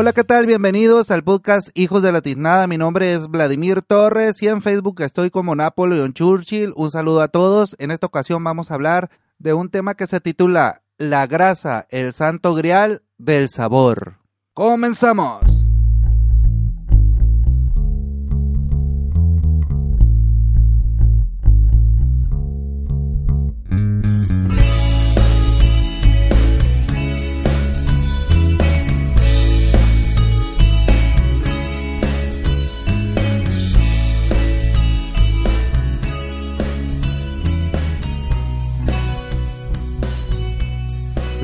Hola, ¿qué tal? Bienvenidos al podcast Hijos de la Tiznada. Mi nombre es Vladimir Torres y en Facebook estoy como Napoleon Churchill. Un saludo a todos. En esta ocasión vamos a hablar de un tema que se titula La grasa, el santo grial del sabor. ¡Comenzamos!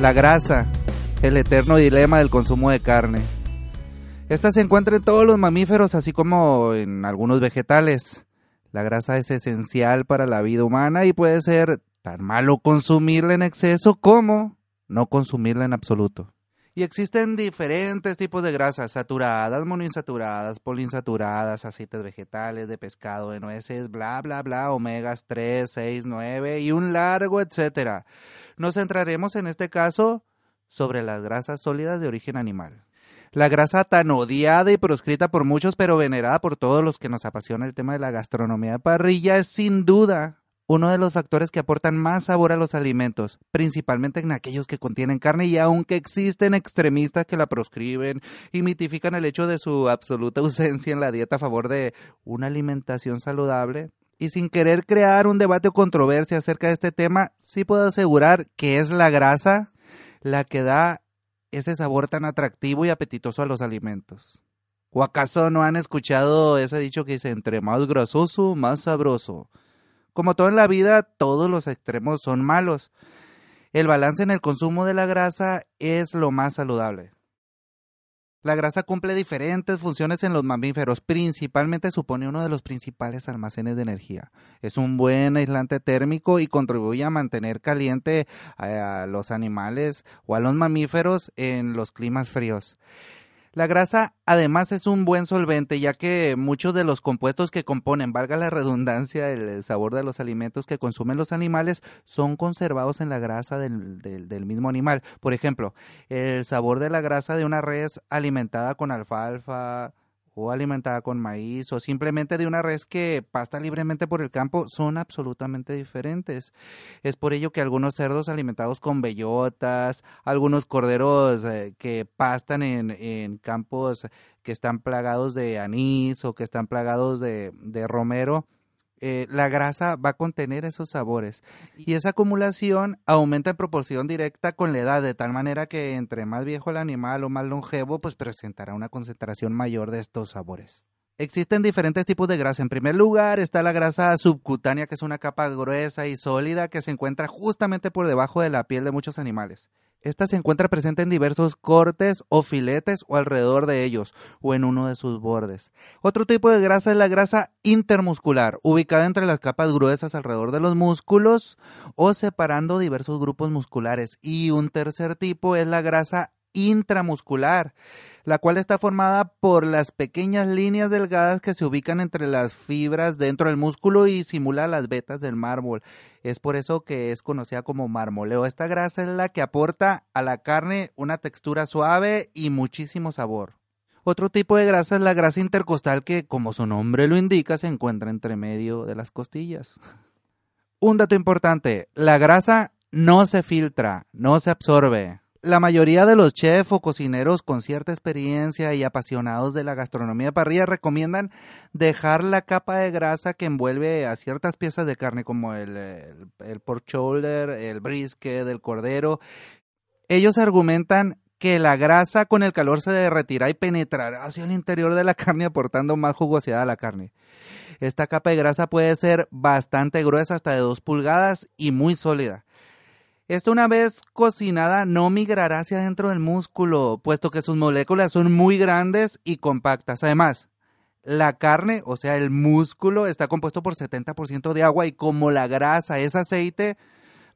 La grasa, el eterno dilema del consumo de carne. Esta se encuentra en todos los mamíferos, así como en algunos vegetales. La grasa es esencial para la vida humana y puede ser tan malo consumirla en exceso como no consumirla en absoluto. Y existen diferentes tipos de grasas, saturadas, monoinsaturadas, poliinsaturadas, aceites vegetales, de pescado, de nueces, bla, bla, bla, omegas 3, 6, 9 y un largo etcétera. Nos centraremos en este caso sobre las grasas sólidas de origen animal. La grasa tan odiada y proscrita por muchos, pero venerada por todos los que nos apasiona el tema de la gastronomía de parrilla, es sin duda uno de los factores que aportan más sabor a los alimentos, principalmente en aquellos que contienen carne y aunque existen extremistas que la proscriben y mitifican el hecho de su absoluta ausencia en la dieta a favor de una alimentación saludable, y sin querer crear un debate o controversia acerca de este tema, sí puedo asegurar que es la grasa la que da ese sabor tan atractivo y apetitoso a los alimentos. ¿O acaso no han escuchado ese dicho que dice entre más grasoso, más sabroso? Como todo en la vida, todos los extremos son malos. El balance en el consumo de la grasa es lo más saludable. La grasa cumple diferentes funciones en los mamíferos, principalmente supone uno de los principales almacenes de energía. Es un buen aislante térmico y contribuye a mantener caliente a los animales o a los mamíferos en los climas fríos. La grasa además es un buen solvente ya que muchos de los compuestos que componen, valga la redundancia, el sabor de los alimentos que consumen los animales son conservados en la grasa del, del, mismo animal. Por ejemplo, el sabor de la grasa de una res alimentada con alfalfa, o alimentada con maíz o simplemente de una res que pasta libremente por el campo son absolutamente diferentes. Es por ello que algunos cerdos alimentados con bellotas, algunos corderos eh, que pastan en, en, campos que están plagados de anís o que están plagados de, de romero, eh, la grasa va a contener esos sabores y esa acumulación aumenta en proporción directa con la edad, de tal manera que entre más viejo el animal o más longevo, pues presentará una concentración mayor de estos sabores. Existen diferentes tipos de grasa. En primer lugar está la grasa subcutánea, que es una capa gruesa y sólida que se encuentra justamente por debajo de la piel de muchos animales. Esta se encuentra presente en diversos cortes o filetes o alrededor de ellos o en uno de sus bordes. Otro tipo de grasa es la grasa intermuscular, ubicada entre las capas gruesas alrededor de los músculos o separando diversos grupos musculares. Y un tercer tipo es la grasa intramuscular. la cual está formada por las pequeñas líneas delgadas que se ubican entre las fibras dentro del músculo y simula las vetas del mármol. Es por eso que es conocida como marmoleo. Esta grasa es la que aporta a la carne una textura suave y muchísimo sabor. Otro tipo de grasa es la grasa intercostal que, como su nombre lo indica, se encuentra entre medio de las costillas. Un dato importante, la grasa no se filtra, no se absorbe. La mayoría de los chefs o cocineros con cierta experiencia y apasionados de la gastronomía parrilla recomiendan dejar la capa de grasa que envuelve a ciertas piezas de carne como el, el, pork shoulder, el brisket, el cordero. Ellos argumentan que la grasa con el calor se derretirá y penetrará hacia el interior de la carne aportando más jugosidad a la carne. Esta capa de grasa puede ser bastante gruesa, hasta de 2 pulgadas y muy sólida. Esto una vez cocinada no migrará hacia dentro del músculo, puesto que sus moléculas son muy grandes y compactas. Además, la carne, o sea, el músculo, está compuesto por 70% de agua y como la grasa es aceite,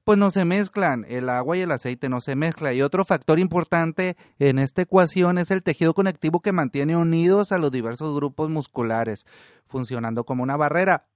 pues no se mezclan, el agua y el aceite no se mezclan. Y otro factor importante en esta ecuación es el tejido conectivo que mantiene unidos a los diversos grupos musculares, funcionando como una barrera,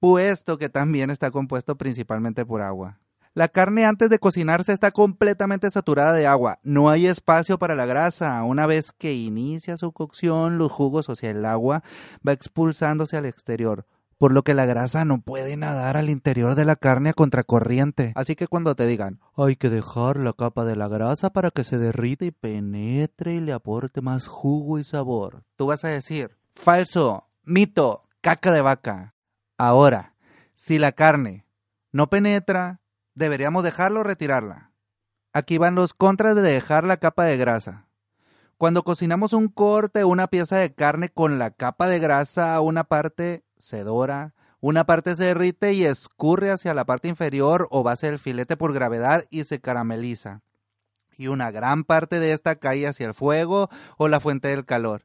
puesto que también está compuesto principalmente por agua. La carne antes de cocinarse está completamente saturada de agua. No hay espacio para la grasa. Una vez que inicia su cocción, los jugos, o sea, el agua, va expulsándose al exterior. Por lo que la grasa no puede nadar al interior de la carne a contracorriente. Así que cuando te digan, hay que dejar la capa de la grasa para que se derrita y penetre y le aporte más jugo y sabor, tú vas a decir, falso, mito, caca de vaca. Ahora, si la carne no penetra, deberíamos dejarlo o retirarla. Aquí van los contras de dejar la capa de grasa. Cuando cocinamos un corte o una pieza de carne con la capa de grasa, una parte se dora, una parte se derrite y escurre hacia la parte inferior o base del filete por gravedad y se carameliza. Y una gran parte de esta cae hacia el fuego o la fuente del calor.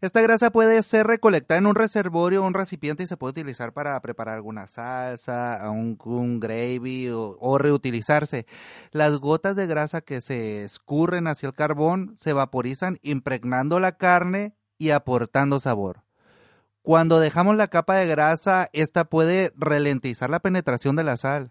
Esta grasa puede ser recolectada en un reservorio o un recipiente y se puede utilizar para preparar alguna salsa, un, gravy o, o, reutilizarse. Las gotas de grasa que se escurren hacia el carbón se vaporizan impregnando la carne y aportando sabor. Cuando dejamos la capa de grasa, esta puede ralentizar la penetración de la sal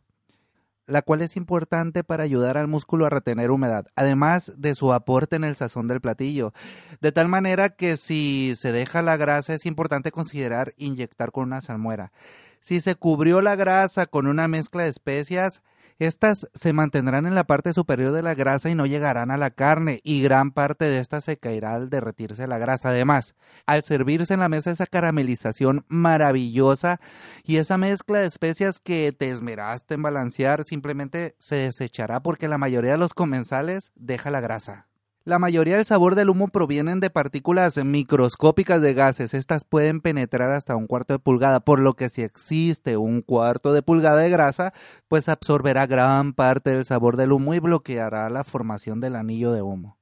la cual es importante para ayudar al músculo a retener humedad, además de su aporte en el sazón del platillo. De tal manera que si se deja la grasa es importante considerar inyectar con una salmuera. Si se cubrió la grasa con una mezcla de especias, estas se mantendrán en la parte superior de la grasa y no llegarán a la carne, y gran parte de esta se caerá al derretirse la grasa. Además, al servirse en la mesa esa caramelización maravillosa y esa mezcla de especias que te esmeraste en balancear, simplemente se desechará porque la mayoría de los comensales deja la grasa. La mayoría del sabor del humo provienen de partículas microscópicas de gases. Estas pueden penetrar hasta un cuarto de pulgada, por lo que si existe un cuarto de pulgada de grasa, pues absorberá gran parte del sabor del humo y bloqueará la formación del anillo de humo.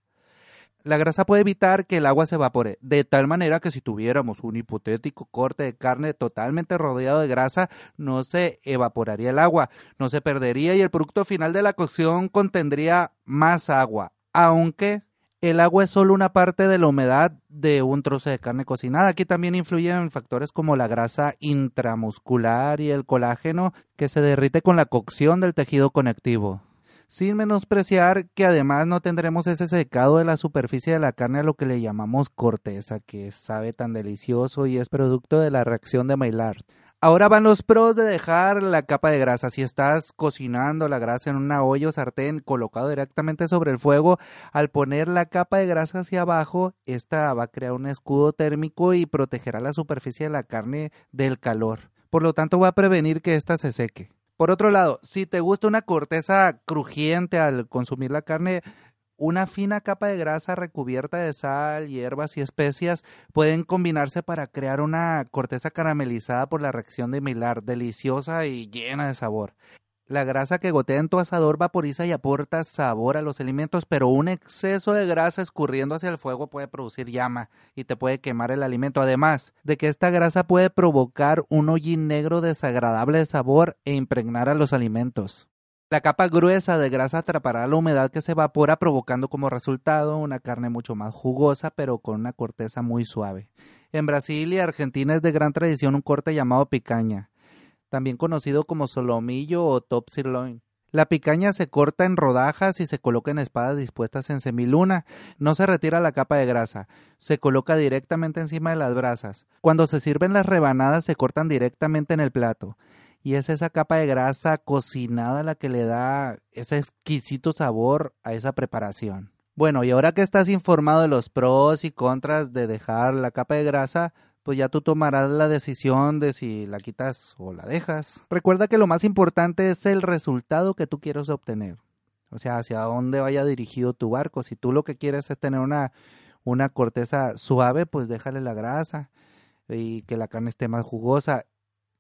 La grasa puede evitar que el agua se evapore, de tal manera que si tuviéramos un hipotético corte de carne totalmente rodeado de grasa, no se evaporaría el agua, no se perdería y el producto final de la cocción contendría más agua, aunque el agua es solo una parte de la humedad de un trozo de carne cocinada. Aquí también influyen factores como la grasa intramuscular y el colágeno que se derrite con la cocción del tejido conectivo. Sin menospreciar que además no tendremos ese secado de la superficie de la carne a lo que le llamamos corteza, que sabe tan delicioso y es producto de la reacción de Maillard. Ahora van los pros de dejar la capa de grasa. Si estás cocinando la grasa en una olla o sartén colocado directamente sobre el fuego, al poner la capa de grasa hacia abajo, esta va a crear un escudo térmico y protegerá la superficie de la carne del calor. Por lo tanto, va a prevenir que ésta se seque. Por otro lado, si te gusta una corteza crujiente al consumir la carne, una fina capa de grasa recubierta de sal, hierbas y especias pueden combinarse para crear una corteza caramelizada por la reacción de Millar, deliciosa y llena de sabor. La grasa que gotea en tu asador vaporiza y aporta sabor a los alimentos, pero un exceso de grasa escurriendo hacia el fuego puede producir llama y te puede quemar el alimento. Además de que esta grasa puede provocar un hollín negro desagradable de sabor e impregnar a los alimentos. La capa gruesa de grasa atrapará la humedad que se evapora provocando como resultado una carne mucho más jugosa pero con una corteza muy suave. En Brasil y Argentina es de gran tradición un corte llamado picaña, también conocido como solomillo o top sirloin. La picaña se corta en rodajas y se coloca en espadas dispuestas en semiluna. No se retira la capa de grasa, se coloca directamente encima de las brasas. Cuando se sirven las rebanadas se cortan directamente en el plato. Y es esa capa de grasa cocinada la que le da ese exquisito sabor a esa preparación. Bueno, y ahora que estás informado de los pros y contras de dejar la capa de grasa, pues ya tú tomarás la decisión de si la quitas o la dejas. Recuerda que lo más importante es el resultado que tú quieres obtener. O sea, hacia dónde vaya dirigido tu barco. Si tú lo que quieres es tener una, una corteza suave, pues déjale la grasa y que la carne esté más jugosa.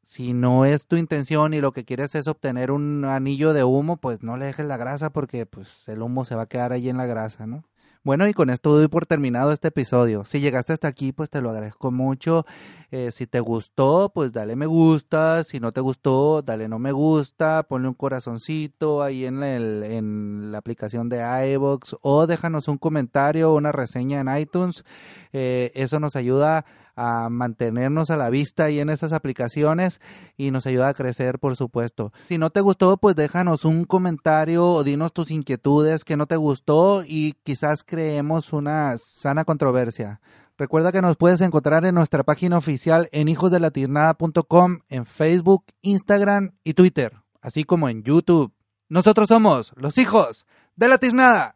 Si no es tu intención y lo que quieres es obtener un anillo de humo, pues no le dejes la grasa porque pues el humo se va a quedar ahí en la grasa, ¿no? Bueno, y con esto doy por terminado este episodio. Si llegaste hasta aquí, pues te lo agradezco mucho. Eh, si te gustó, pues dale me gusta. Si no te gustó, dale no me gusta. Ponle un corazoncito ahí en, el, en la aplicación de iVoox o déjanos un comentario o una reseña en iTunes. Eh, eso nos ayuda a mantenernos a la vista y en esas aplicaciones y nos ayuda a crecer, por supuesto. Si no te gustó, pues déjanos un comentario o dinos tus inquietudes que no te gustó y quizás creemos una sana controversia. Recuerda que nos puedes encontrar en nuestra página oficial en hijosdelatirnada.com, en Facebook, Instagram y Twitter, así como en YouTube. Nosotros somos los hijos de la tiznada.